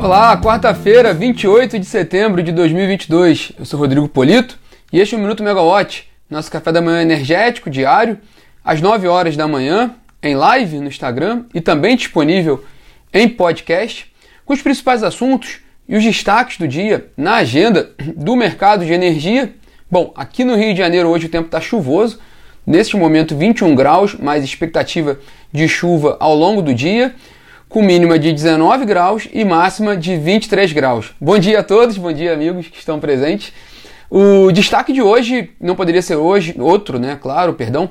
Olá, quarta-feira, 28 de setembro de 2022. Eu sou Rodrigo Polito e este é o Minuto Megawatt, nosso café da manhã energético diário, às 9 horas da manhã, em live no Instagram e também disponível em podcast, com os principais assuntos e os destaques do dia na agenda do mercado de energia. Bom, aqui no Rio de Janeiro hoje o tempo está chuvoso, neste momento 21 graus, mais expectativa de chuva ao longo do dia com mínima de 19 graus e máxima de 23 graus. Bom dia a todos, bom dia amigos que estão presentes. O destaque de hoje, não poderia ser hoje, outro, né? Claro, perdão,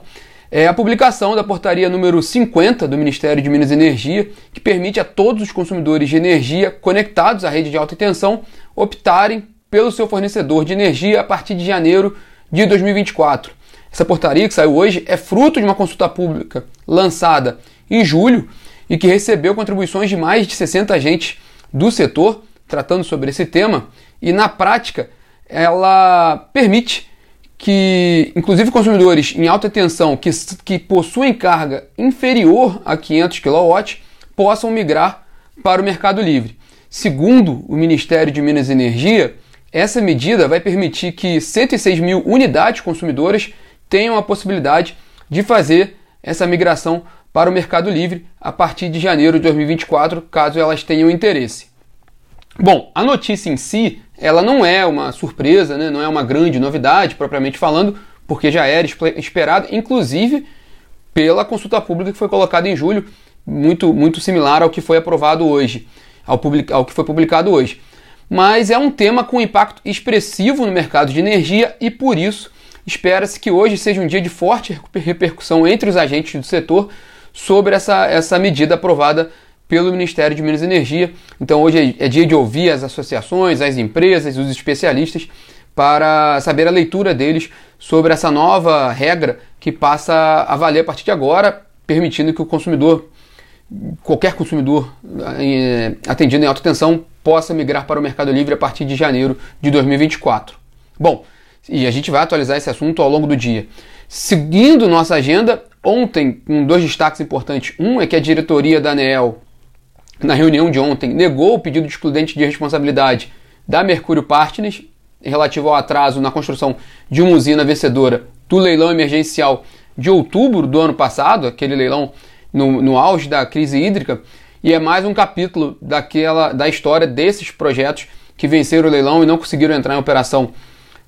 é a publicação da portaria número 50 do Ministério de Minas e Energia, que permite a todos os consumidores de energia conectados à rede de alta tensão optarem pelo seu fornecedor de energia a partir de janeiro de 2024. Essa portaria que saiu hoje é fruto de uma consulta pública lançada em julho e que recebeu contribuições de mais de 60 agentes do setor tratando sobre esse tema, e na prática ela permite que, inclusive, consumidores em alta tensão que, que possuem carga inferior a 500 kW possam migrar para o mercado livre. Segundo o Ministério de Minas e Energia, essa medida vai permitir que 106 mil unidades consumidoras tenham a possibilidade de fazer essa migração para o Mercado Livre a partir de janeiro de 2024, caso elas tenham interesse. Bom, a notícia em si, ela não é uma surpresa, né? não é uma grande novidade, propriamente falando, porque já era esperado, inclusive pela consulta pública que foi colocada em julho, muito, muito similar ao que foi aprovado hoje, ao, public, ao que foi publicado hoje. Mas é um tema com impacto expressivo no mercado de energia e por isso espera-se que hoje seja um dia de forte repercussão entre os agentes do setor sobre essa, essa medida aprovada pelo Ministério de Minas e Energia. Então hoje é, é dia de ouvir as associações, as empresas, os especialistas para saber a leitura deles sobre essa nova regra que passa a valer a partir de agora, permitindo que o consumidor, qualquer consumidor eh, atendido em alta tensão, possa migrar para o Mercado Livre a partir de janeiro de 2024. Bom, e a gente vai atualizar esse assunto ao longo do dia. Seguindo nossa agenda, ontem, com dois destaques importantes. Um é que a diretoria da ANEEL, na reunião de ontem, negou o pedido de excludente de responsabilidade da Mercúrio Partners relativo ao atraso na construção de uma usina vencedora do leilão emergencial de outubro do ano passado, aquele leilão no, no auge da crise hídrica, e é mais um capítulo daquela da história desses projetos que venceram o leilão e não conseguiram entrar em operação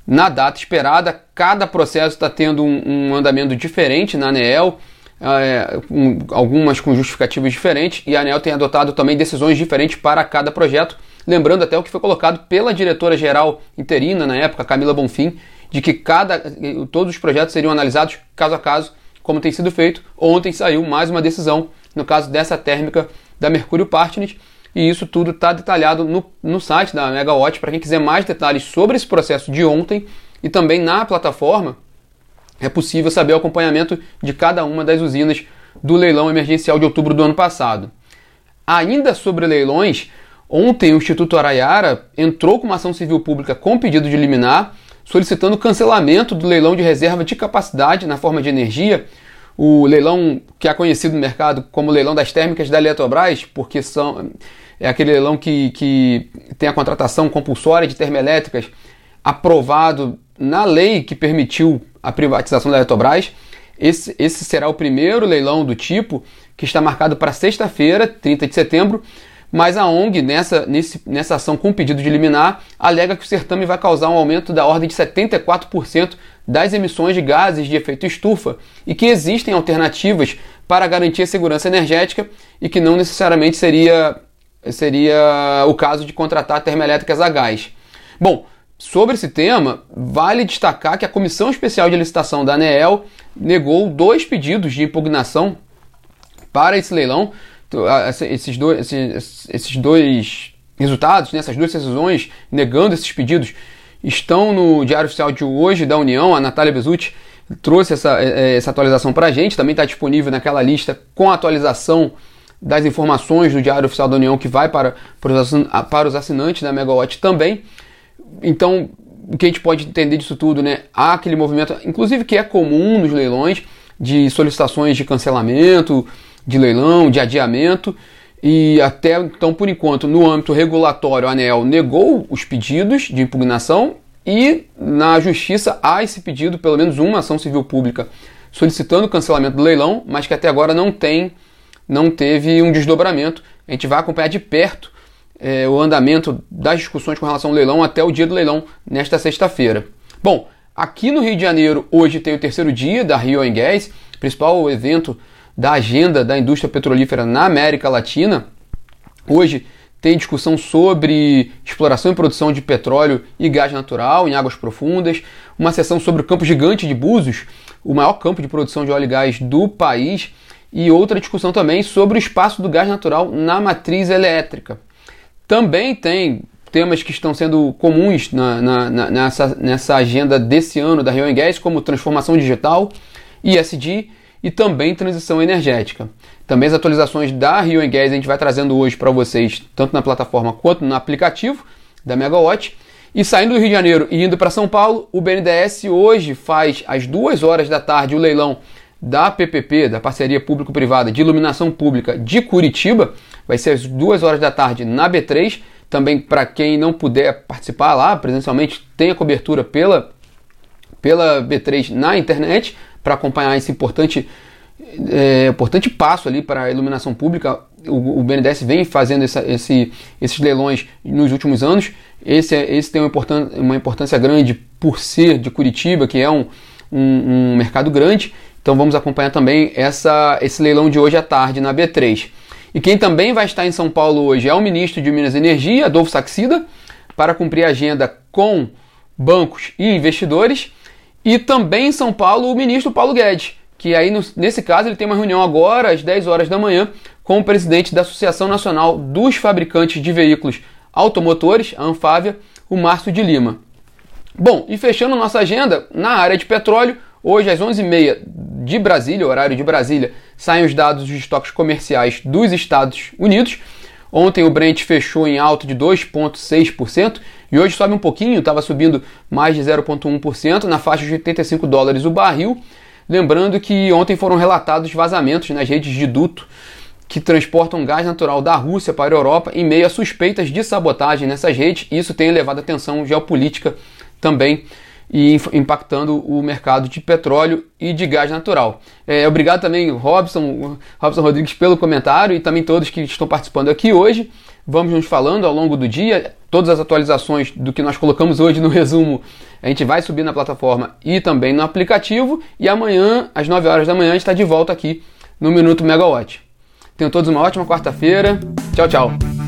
na data esperada. Cada processo está tendo um, um, andamento diferente na ANEEL, é, um, algumas com justificativas diferentes, e a ANEEL tem adotado também decisões diferentes para cada projeto. Lembrando até o que foi colocado pela diretora-geral interina na época, Camila Bonfim, de que cada, todos os projetos seriam analisados caso a caso, como tem sido feito. Ontem saiu mais uma decisão, no caso dessa térmica da Mercúrio Partners, e isso tudo está detalhado no, no site da Megawatt para quem quiser mais detalhes sobre esse processo de ontem e também na plataforma é possível saber o acompanhamento de cada uma das usinas do leilão emergencial de outubro do ano passado. Ainda sobre leilões, ontem o Instituto Araiara entrou com uma ação civil pública com pedido de liminar, solicitando cancelamento do leilão de reserva de capacidade na forma de energia o leilão que é conhecido no mercado como leilão das térmicas da Eletrobras, porque são, é aquele leilão que, que tem a contratação compulsória de termoelétricas aprovado na lei que permitiu a privatização da Eletrobras. Esse, esse será o primeiro leilão do tipo que está marcado para sexta-feira, 30 de setembro, mas a ONG, nessa, nesse, nessa ação com pedido de liminar, alega que o certame vai causar um aumento da ordem de 74% das emissões de gases de efeito estufa e que existem alternativas para garantir a segurança energética e que não necessariamente seria, seria o caso de contratar termoelétricas a gás. Bom, sobre esse tema, vale destacar que a Comissão Especial de Licitação da ANEEL negou dois pedidos de impugnação para esse leilão esses dois, esses, esses dois resultados, né, essas duas decisões negando esses pedidos, estão no Diário Oficial de hoje da União. A Natália Bezutti trouxe essa, é, é, essa atualização para a gente, também está disponível naquela lista com a atualização das informações do Diário Oficial da União que vai para, para os assinantes da Megawatt também. Então, o que a gente pode entender disso tudo, né? Há aquele movimento, inclusive que é comum nos leilões, de solicitações de cancelamento, de leilão, de adiamento, E até então, por enquanto, no âmbito regulatório, a ANEL negou os pedidos de impugnação e na justiça há esse pedido, pelo menos uma ação civil pública solicitando o cancelamento do leilão, mas que até agora não tem, não teve um desdobramento. A gente vai acompanhar de perto é, o andamento das discussões com relação ao leilão até o dia do leilão, nesta sexta-feira. Bom, aqui no Rio de Janeiro, hoje tem o terceiro dia da Rio Gas, principal evento da agenda da indústria petrolífera na América Latina. Hoje tem discussão sobre exploração e produção de petróleo e gás natural em águas profundas, uma sessão sobre o campo gigante de Búzios, o maior campo de produção de óleo e gás do país, e outra discussão também sobre o espaço do gás natural na matriz elétrica. Também tem temas que estão sendo comuns na, na, na, nessa, nessa agenda desse ano da Rio Gas, como transformação digital, ISD e também transição energética. Também as atualizações da Rio Gas a gente vai trazendo hoje para vocês, tanto na plataforma quanto no aplicativo da Megawatt. E saindo do Rio de Janeiro e indo para São Paulo, o BNDES hoje faz às duas horas da tarde o leilão da PPP, da Parceria Público-Privada de Iluminação Pública de Curitiba. Vai ser às duas horas da tarde na B3. Também para quem não puder participar lá presencialmente, tem a cobertura pela, pela B3 na internet para acompanhar esse importante, é, importante passo ali para a iluminação pública. O, o BNDES vem fazendo essa, esse, esses leilões nos últimos anos. Esse, é, esse tem uma importância, uma importância grande por ser de Curitiba, que é um, um, um mercado grande. Então vamos acompanhar também essa, esse leilão de hoje à tarde na B3. E quem também vai estar em São Paulo hoje é o ministro de Minas e Energia, Adolfo Saxida, para cumprir a agenda com bancos e investidores. E também em São Paulo, o ministro Paulo Guedes, que aí nesse caso ele tem uma reunião agora às 10 horas da manhã com o presidente da Associação Nacional dos Fabricantes de Veículos Automotores, a Anfávia, o Márcio de Lima. Bom, e fechando nossa agenda, na área de petróleo, hoje às 11h30 de Brasília, horário de Brasília, saem os dados dos estoques comerciais dos Estados Unidos. Ontem o Brent fechou em alta de 2,6% e hoje sobe um pouquinho, estava subindo mais de 0,1% na faixa de 85 dólares o barril. Lembrando que ontem foram relatados vazamentos nas redes de duto que transportam gás natural da Rússia para a Europa em meio a suspeitas de sabotagem nessas redes. Isso tem elevado a tensão geopolítica também e impactando o mercado de petróleo e de gás natural. É, obrigado também, Robson, Robson Rodrigues, pelo comentário e também todos que estão participando aqui hoje. Vamos nos falando ao longo do dia. Todas as atualizações do que nós colocamos hoje no resumo, a gente vai subir na plataforma e também no aplicativo. E amanhã, às 9 horas da manhã, a gente está de volta aqui no Minuto Megawatt. Tenham todos uma ótima quarta-feira. Tchau, tchau.